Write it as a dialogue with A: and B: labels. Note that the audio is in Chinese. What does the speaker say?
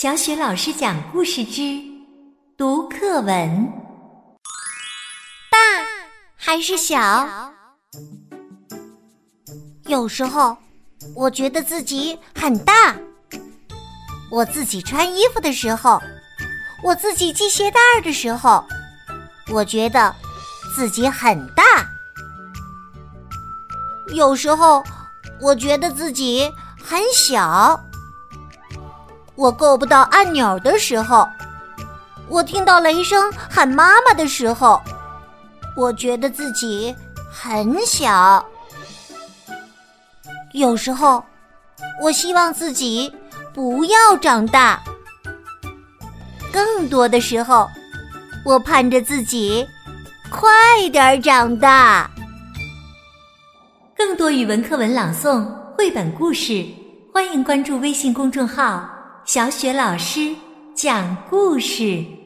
A: 小雪老师讲故事之读课文：
B: 大还是小？有时候我觉得自己很大。我自己穿衣服的时候，我自己系鞋带的时候，我觉得自己很大。有时候我觉得自己很小。我够不到按钮的时候，我听到雷声喊妈妈的时候，我觉得自己很小。有时候，我希望自己不要长大。更多的时候，我盼着自己快点长大。
A: 更多语文课文朗诵、绘本故事，欢迎关注微信公众号。小雪老师讲故事。